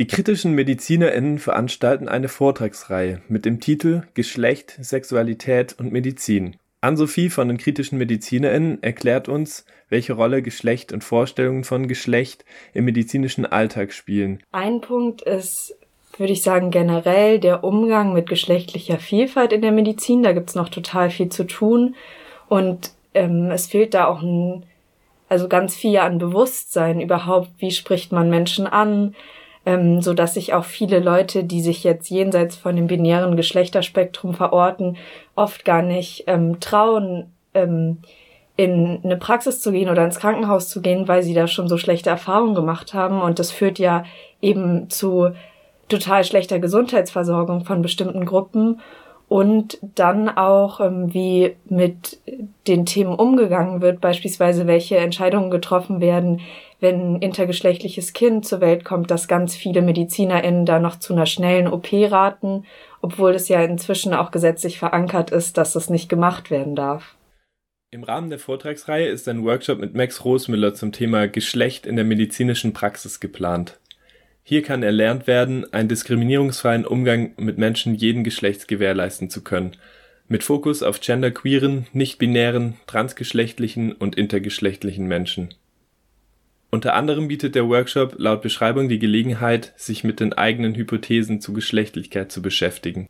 Die kritischen MedizinerInnen veranstalten eine Vortragsreihe mit dem Titel Geschlecht, Sexualität und Medizin. Ann-Sophie von den kritischen MedizinerInnen erklärt uns, welche Rolle Geschlecht und Vorstellungen von Geschlecht im medizinischen Alltag spielen. Ein Punkt ist, würde ich sagen, generell der Umgang mit geschlechtlicher Vielfalt in der Medizin. Da gibt's noch total viel zu tun. Und ähm, es fehlt da auch ein, also ganz viel an Bewusstsein überhaupt, wie spricht man Menschen an, ähm, so dass sich auch viele Leute, die sich jetzt jenseits von dem binären Geschlechterspektrum verorten, oft gar nicht ähm, trauen, ähm, in eine Praxis zu gehen oder ins Krankenhaus zu gehen, weil sie da schon so schlechte Erfahrungen gemacht haben. Und das führt ja eben zu total schlechter Gesundheitsversorgung von bestimmten Gruppen und dann auch, ähm, wie mit den Themen umgegangen wird, beispielsweise welche Entscheidungen getroffen werden, wenn ein intergeschlechtliches Kind zur Welt kommt, dass ganz viele MedizinerInnen da noch zu einer schnellen OP raten, obwohl es ja inzwischen auch gesetzlich verankert ist, dass das nicht gemacht werden darf. Im Rahmen der Vortragsreihe ist ein Workshop mit Max Rosmüller zum Thema Geschlecht in der medizinischen Praxis geplant. Hier kann erlernt werden, einen diskriminierungsfreien Umgang mit Menschen jeden Geschlechts gewährleisten zu können, mit Fokus auf genderqueeren, nicht-binären, transgeschlechtlichen und intergeschlechtlichen Menschen unter anderem bietet der Workshop laut Beschreibung die Gelegenheit, sich mit den eigenen Hypothesen zu Geschlechtlichkeit zu beschäftigen.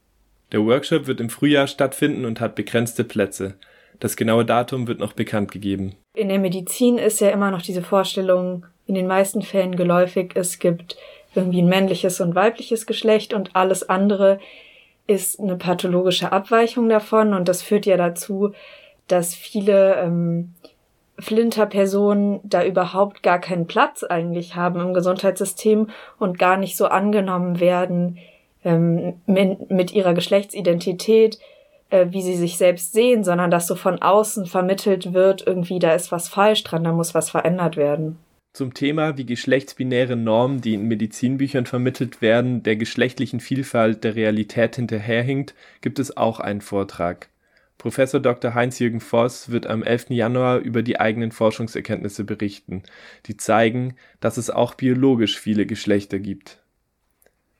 Der Workshop wird im Frühjahr stattfinden und hat begrenzte Plätze. Das genaue Datum wird noch bekannt gegeben. In der Medizin ist ja immer noch diese Vorstellung in den meisten Fällen geläufig, es gibt irgendwie ein männliches und weibliches Geschlecht und alles andere ist eine pathologische Abweichung davon und das führt ja dazu, dass viele ähm, Flinterpersonen da überhaupt gar keinen Platz eigentlich haben im Gesundheitssystem und gar nicht so angenommen werden ähm, mit, mit ihrer Geschlechtsidentität, äh, wie sie sich selbst sehen, sondern dass so von außen vermittelt wird, irgendwie da ist was falsch dran, da muss was verändert werden. Zum Thema, wie geschlechtsbinäre Normen, die in Medizinbüchern vermittelt werden, der geschlechtlichen Vielfalt der Realität hinterherhinkt, gibt es auch einen Vortrag. Professor Dr. Heinz-Jürgen Voss wird am 11. Januar über die eigenen Forschungserkenntnisse berichten, die zeigen, dass es auch biologisch viele Geschlechter gibt.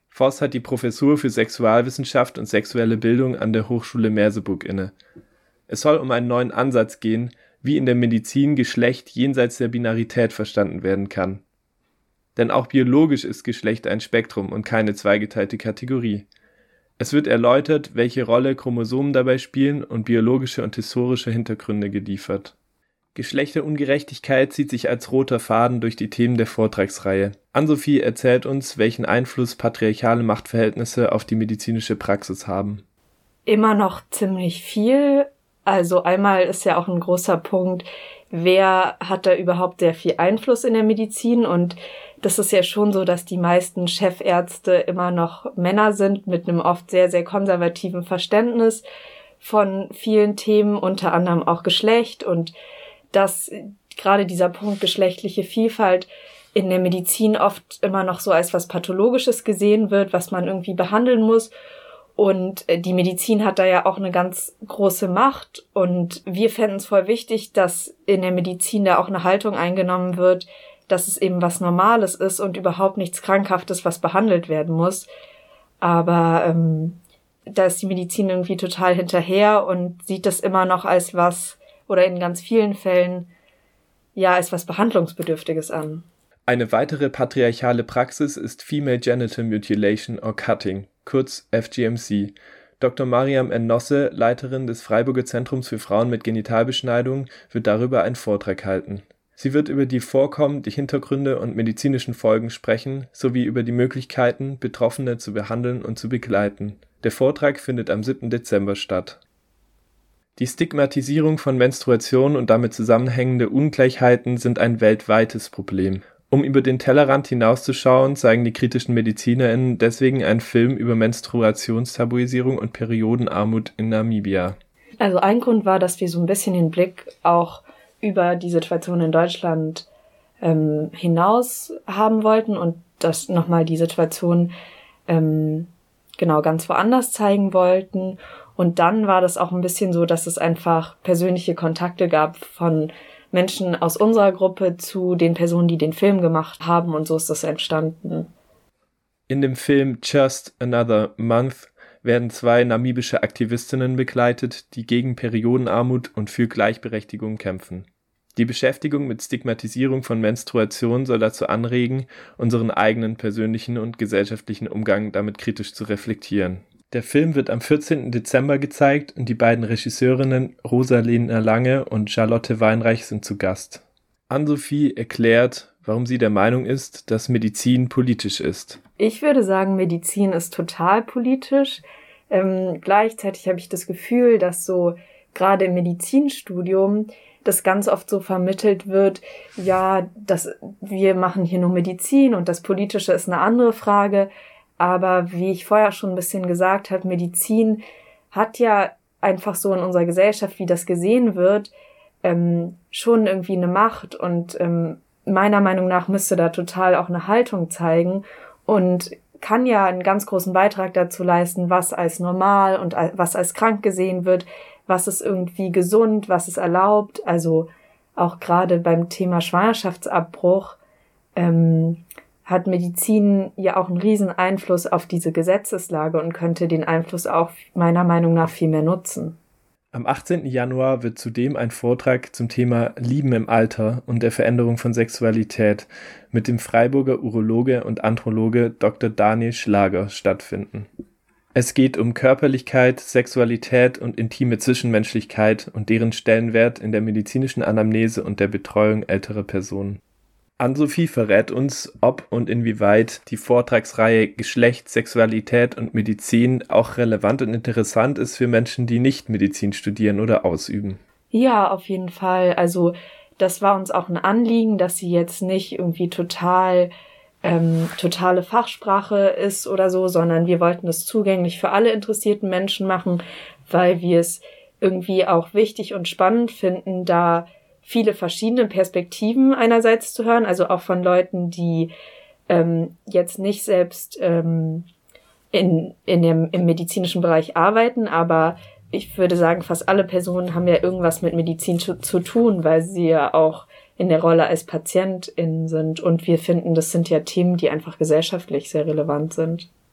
Voss hat die Professur für Sexualwissenschaft und sexuelle Bildung an der Hochschule Merseburg inne. Es soll um einen neuen Ansatz gehen, wie in der Medizin Geschlecht jenseits der Binarität verstanden werden kann. Denn auch biologisch ist Geschlecht ein Spektrum und keine zweigeteilte Kategorie es wird erläutert, welche Rolle Chromosomen dabei spielen und biologische und historische Hintergründe geliefert. Geschlechterungerechtigkeit zieht sich als roter Faden durch die Themen der Vortragsreihe. Ann-Sophie erzählt uns, welchen Einfluss patriarchale Machtverhältnisse auf die medizinische Praxis haben. Immer noch ziemlich viel. Also einmal ist ja auch ein großer Punkt, wer hat da überhaupt sehr viel Einfluss in der Medizin und das ist ja schon so, dass die meisten Chefärzte immer noch Männer sind mit einem oft sehr, sehr konservativen Verständnis von vielen Themen, unter anderem auch Geschlecht und dass gerade dieser Punkt geschlechtliche Vielfalt in der Medizin oft immer noch so als was Pathologisches gesehen wird, was man irgendwie behandeln muss. Und die Medizin hat da ja auch eine ganz große Macht. Und wir fänden es voll wichtig, dass in der Medizin da auch eine Haltung eingenommen wird, dass es eben was Normales ist und überhaupt nichts Krankhaftes, was behandelt werden muss. Aber ähm, da ist die Medizin irgendwie total hinterher und sieht das immer noch als was, oder in ganz vielen Fällen, ja, als was Behandlungsbedürftiges an. Eine weitere patriarchale Praxis ist Female Genital Mutilation or Cutting, kurz FGMC. Dr. Mariam N. Leiterin des Freiburger Zentrums für Frauen mit Genitalbeschneidung, wird darüber einen Vortrag halten. Sie wird über die Vorkommen, die Hintergründe und medizinischen Folgen sprechen sowie über die Möglichkeiten, Betroffene zu behandeln und zu begleiten. Der Vortrag findet am 7. Dezember statt. Die Stigmatisierung von Menstruation und damit zusammenhängende Ungleichheiten sind ein weltweites Problem. Um über den Tellerrand hinauszuschauen, zeigen die kritischen MedizinerInnen deswegen einen Film über Menstruationstabuisierung und Periodenarmut in Namibia. Also ein Grund war, dass wir so ein bisschen den Blick auch über die Situation in Deutschland ähm, hinaus haben wollten und das nochmal die Situation ähm, genau ganz woanders zeigen wollten. Und dann war das auch ein bisschen so, dass es einfach persönliche Kontakte gab von Menschen aus unserer Gruppe zu den Personen, die den Film gemacht haben und so ist das entstanden. In dem Film Just Another Month werden zwei namibische Aktivistinnen begleitet, die gegen Periodenarmut und für Gleichberechtigung kämpfen. Die Beschäftigung mit Stigmatisierung von Menstruation soll dazu anregen, unseren eigenen persönlichen und gesellschaftlichen Umgang damit kritisch zu reflektieren. Der Film wird am 14. Dezember gezeigt und die beiden Regisseurinnen Rosalina Lange und Charlotte Weinreich sind zu Gast. Ann-Sophie erklärt, warum sie der Meinung ist, dass Medizin politisch ist. Ich würde sagen, Medizin ist total politisch. Ähm, gleichzeitig habe ich das Gefühl, dass so gerade im Medizinstudium das ganz oft so vermittelt wird, ja, dass wir machen hier nur Medizin und das Politische ist eine andere Frage. Aber wie ich vorher schon ein bisschen gesagt habe, Medizin hat ja einfach so in unserer Gesellschaft, wie das gesehen wird, ähm, schon irgendwie eine Macht und ähm, meiner Meinung nach müsste da total auch eine Haltung zeigen und kann ja einen ganz großen Beitrag dazu leisten, was als normal und was als krank gesehen wird, was ist irgendwie gesund, was ist erlaubt. Also auch gerade beim Thema Schwangerschaftsabbruch ähm, hat Medizin ja auch einen riesen Einfluss auf diese Gesetzeslage und könnte den Einfluss auch meiner Meinung nach viel mehr nutzen. Am 18. Januar wird zudem ein Vortrag zum Thema Lieben im Alter und der Veränderung von Sexualität mit dem Freiburger Urologe und Androloge Dr. Daniel Schlager stattfinden. Es geht um Körperlichkeit, Sexualität und intime Zwischenmenschlichkeit und deren Stellenwert in der medizinischen Anamnese und der Betreuung älterer Personen. Ann-Sophie verrät uns, ob und inwieweit die Vortragsreihe Geschlecht, Sexualität und Medizin auch relevant und interessant ist für Menschen, die nicht Medizin studieren oder ausüben. Ja, auf jeden Fall. Also das war uns auch ein Anliegen, dass sie jetzt nicht irgendwie total ähm, totale Fachsprache ist oder so, sondern wir wollten es zugänglich für alle interessierten Menschen machen, weil wir es irgendwie auch wichtig und spannend finden, da viele verschiedene Perspektiven einerseits zu hören, also auch von Leuten, die ähm, jetzt nicht selbst ähm, in, in dem, im medizinischen Bereich arbeiten, aber ich würde sagen, fast alle Personen haben ja irgendwas mit Medizin zu, zu tun, weil sie ja auch in der Rolle als Patientin sind. Und wir finden, das sind ja Themen, die einfach gesellschaftlich sehr relevant sind.